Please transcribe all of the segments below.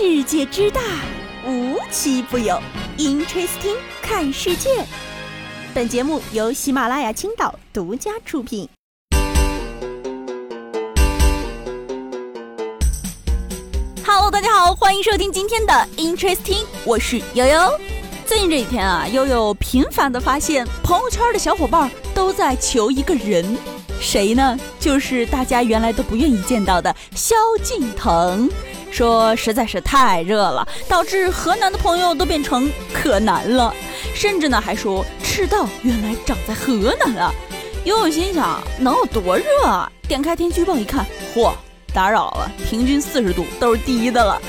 世界之大，无奇不有。Interesting，看世界。本节目由喜马拉雅青岛独家出品。Hello，大家好，欢迎收听今天的 Interesting，我是悠悠。最近这几天啊，悠悠频繁的发现朋友圈的小伙伴都在求一个人，谁呢？就是大家原来都不愿意见到的萧敬腾。说实在是太热了，导致河南的朋友都变成可南了，甚至呢还说赤道原来长在河南啊！悠悠心想能有多热啊？点开天气预报一看，嚯，打扰了，平均四十度都是低的了。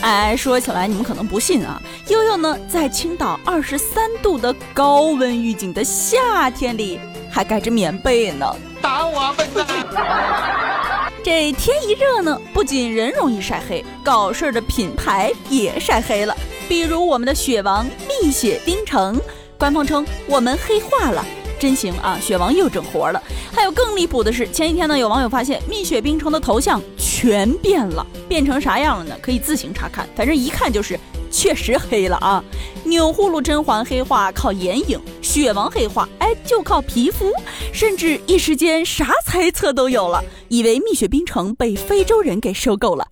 哎，说起来你们可能不信啊，悠悠呢在青岛二十三度的高温预警的夏天里还盖着棉被呢。打我笨蛋！这天一热呢，不仅人容易晒黑，搞事儿的品牌也晒黑了。比如我们的雪王蜜雪冰城，官方称我们黑化了，真行啊！雪王又整活了。还有更离谱的是，前几天呢，有网友发现蜜雪冰城的头像全变了，变成啥样了呢？可以自行查看，反正一看就是。确实黑了啊！钮祜禄甄嬛黑化靠眼影，雪王黑化哎就靠皮肤，甚至一时间啥猜测都有了，以为蜜雪冰城被非洲人给收购了，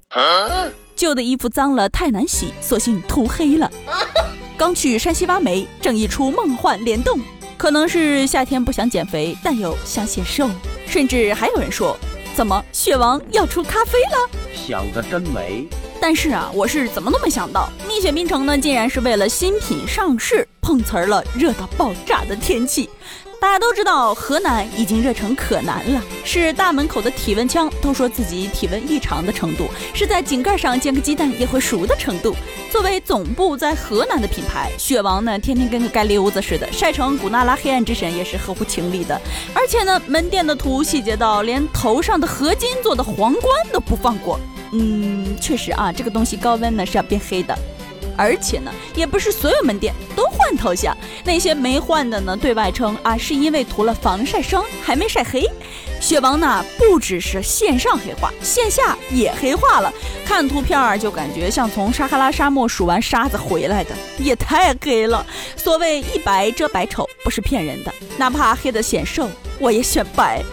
旧的衣服脏了太难洗，索性涂黑了。刚去山西挖煤，正一出梦幻联动，可能是夏天不想减肥，但又想显瘦，甚至还有人说，怎么雪王要出咖啡了？想得真美。但是啊，我是怎么都没想到，蜜雪冰城呢，竟然是为了新品上市碰瓷儿了，热到爆炸的天气。大家都知道，河南已经热成可南了，是大门口的体温枪都说自己体温异常的程度，是在井盖上煎个鸡蛋也会熟的程度。作为总部在河南的品牌，雪王呢，天天跟个街溜子似的，晒成古娜拉黑暗之神也是合乎情理的。而且呢，门店的图细节到连头上的合金做的皇冠都不放过。嗯，确实啊，这个东西高温呢是要变黑的，而且呢，也不是所有门店都换头像，那些没换的呢，对外称啊是因为涂了防晒霜还没晒黑。雪王呢不只是线上黑化，线下也黑化了，看图片儿就感觉像从撒哈拉沙漠数完沙子回来的，也太黑了。所谓一白遮百丑，不是骗人的，哪怕黑的显瘦，我也选白。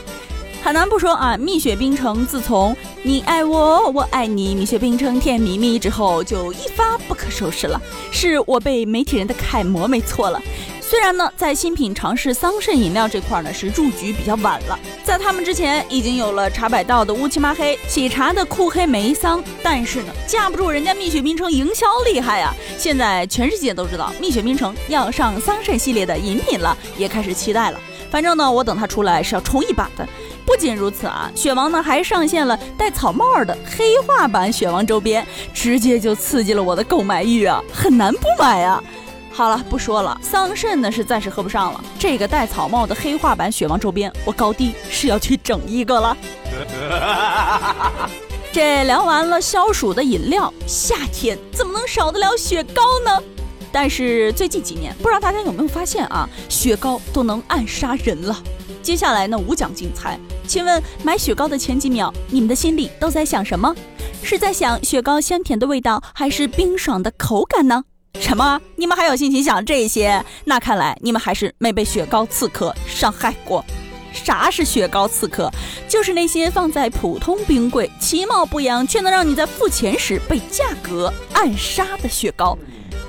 很难不说啊，蜜雪冰城自从你爱我，我爱你，蜜雪冰城甜蜜蜜之后，就一发不可收拾了，是我被媒体人的楷模，没错了。虽然呢，在新品尝试桑葚饮料这块呢，是入局比较晚了，在他们之前已经有了茶百道的乌漆麻黑、喜茶的酷黑梅桑，但是呢，架不住人家蜜雪冰城营销厉害呀。现在全世界都知道蜜雪冰城要上桑葚系列的饮品了，也开始期待了。反正呢，我等它出来是要冲一把的。不仅如此啊，雪王呢还上线了戴草帽的黑化版雪王周边，直接就刺激了我的购买欲啊，很难不买啊。好了，不说了，桑葚呢是暂时喝不上了。这个戴草帽的黑化版雪王周边，我高低是要去整一个了。这聊完了消暑的饮料，夏天怎么能少得了雪糕呢？但是最近几年，不知道大家有没有发现啊，雪糕都能暗杀人了。接下来呢，无奖竞猜。请问买雪糕的前几秒，你们的心里都在想什么？是在想雪糕香甜的味道，还是冰爽的口感呢？什么？你们还有心情想这些？那看来你们还是没被雪糕刺客伤害过。啥是雪糕刺客？就是那些放在普通冰柜，其貌不扬，却能让你在付钱时被价格暗杀的雪糕。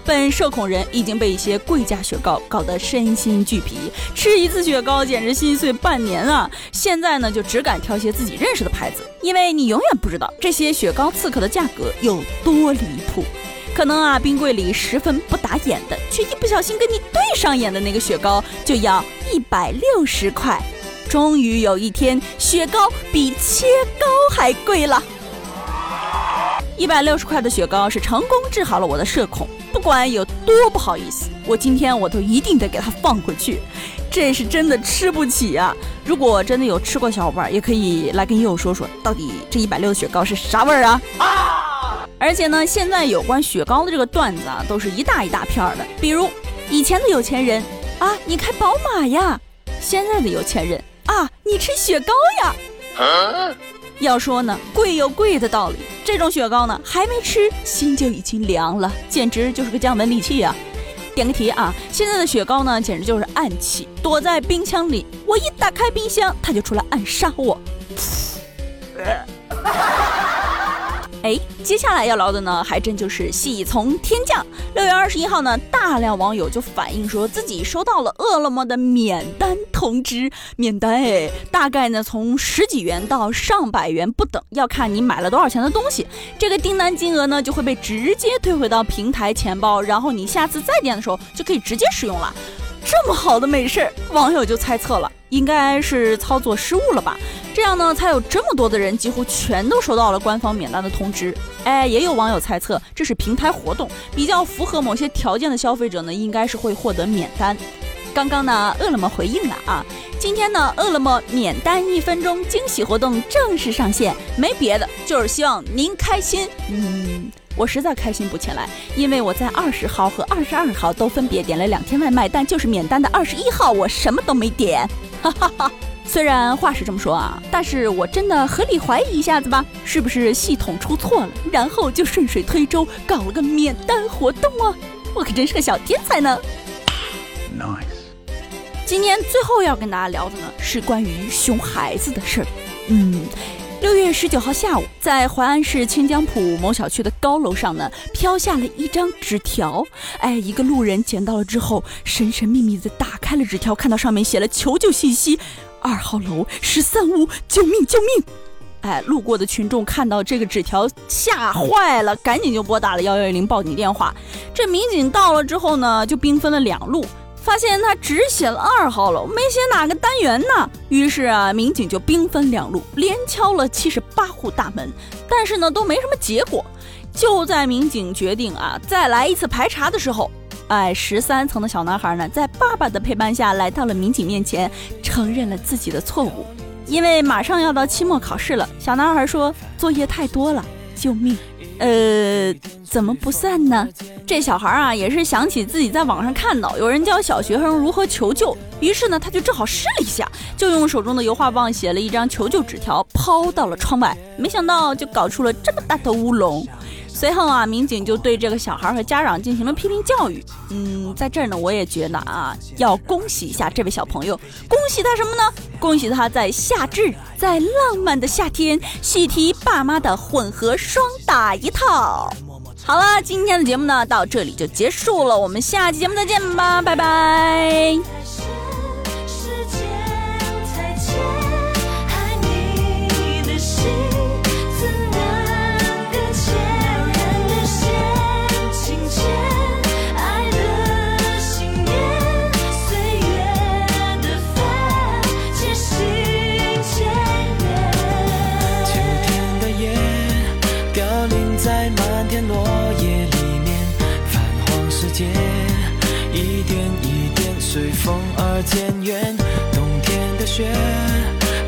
本社恐人已经被一些贵价雪糕搞得身心俱疲，吃一次雪糕简直心碎半年啊！现在呢，就只敢挑些自己认识的牌子，因为你永远不知道这些雪糕刺客的价格有多离谱。可能啊，冰柜里十分不打眼的，却一不小心跟你对上眼的那个雪糕就要一百六十块。终于有一天，雪糕比切糕还贵了。一百六十块的雪糕是成功治好了我的社恐。不管有多不好意思，我今天我都一定得给它放回去。这是真的吃不起啊！如果真的有吃过小伙伴，也可以来跟悠悠说说，到底这一百六的雪糕是啥味儿啊？啊！而且呢，现在有关雪糕的这个段子啊，都是一大一大片的。比如以前的有钱人啊，你开宝马呀；现在的有钱人啊，你吃雪糕呀。要说呢，贵有贵的道理。这种雪糕呢，还没吃，心就已经凉了，简直就是个降温利器啊！点个题啊，现在的雪糕呢，简直就是暗器，躲在冰箱里，我一打开冰箱，它就出来暗杀我。哎，接下来要聊的呢，还真就是喜从天降。六月二十一号呢，大量网友就反映说自己收到了饿了么的免单通知，免单哎，大概呢从十几元到上百元不等，要看你买了多少钱的东西。这个订单金额呢就会被直接退回到平台钱包，然后你下次再点的时候就可以直接使用了。这么好的美事，网友就猜测了，应该是操作失误了吧？这样呢，才有这么多的人几乎全都收到了官方免单的通知。哎，也有网友猜测这是平台活动，比较符合某些条件的消费者呢，应该是会获得免单。刚刚呢，饿了么回应了啊，今天呢，饿了么免单一分钟惊喜活动正式上线，没别的，就是希望您开心。嗯。我实在开心不起来，因为我在二十号和二十二号都分别点了两天外卖，但就是免单的二十一号我什么都没点。哈哈哈，虽然话是这么说啊，但是我真的合理怀疑一下子吧，是不是系统出错了，然后就顺水推舟搞了个免单活动啊？我可真是个小天才呢。Nice。今天最后要跟大家聊的呢，是关于熊孩子的事儿。嗯。六月十九号下午，在淮安市清江浦某小区的高楼上呢，飘下了一张纸条。哎，一个路人捡到了之后，神神秘秘的打开了纸条，看到上面写了求救信息：二号楼十三屋，救命救命！哎，路过的群众看到这个纸条，吓坏了，赶紧就拨打了幺幺零报警电话。这民警到了之后呢，就兵分了两路。发现他只写了二号楼，没写哪个单元呢。于是啊，民警就兵分两路，连敲了七十八户大门，但是呢，都没什么结果。就在民警决定啊，再来一次排查的时候，哎，十三层的小男孩呢，在爸爸的陪伴下来到了民警面前，承认了自己的错误。因为马上要到期末考试了，小男孩说作业太多了，救命。呃，怎么不算呢？这小孩啊，也是想起自己在网上看到有人教小学生如何求救，于是呢，他就正好试了一下，就用手中的油画棒写了一张求救纸条，抛到了窗外。没想到就搞出了这么大的乌龙。随后啊，民警就对这个小孩和家长进行了批评教育。嗯，在这儿呢，我也觉得啊，要恭喜一下这位小朋友，恭喜他什么呢？恭喜他在夏至，在浪漫的夏天，喜提爸妈的混合双打一套。好了，今天的节目呢，到这里就结束了，我们下期节目再见吧，拜拜。落叶里面泛黄世界，一点一点随风而渐远，冬天的雪，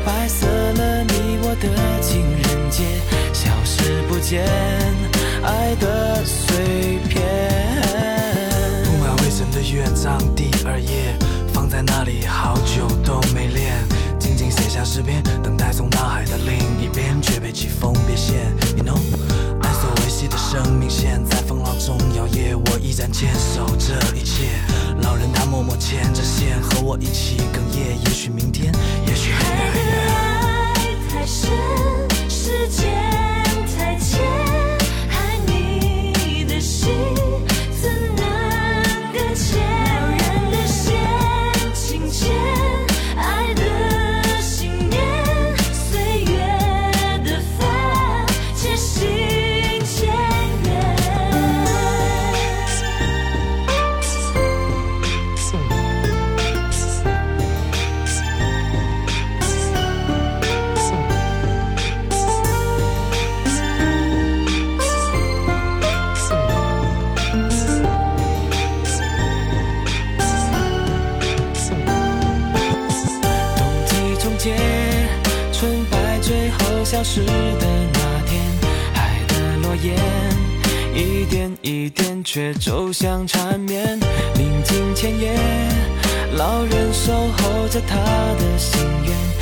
白色了你我的情人节，消失不见，爱的碎片。铺满灰尘的乐章第二页，放在那里好久都没练，静静写下诗篇，等待从大海的另一边，却被季风别线。生命线，在风浪中摇曳，我依然坚守这一切。老人他默默牵着线，和我一起哽咽。也许明天，也许很远消失的那天，海的诺言一点一点，却走向缠绵。临近千夜，老人守候着他的心愿。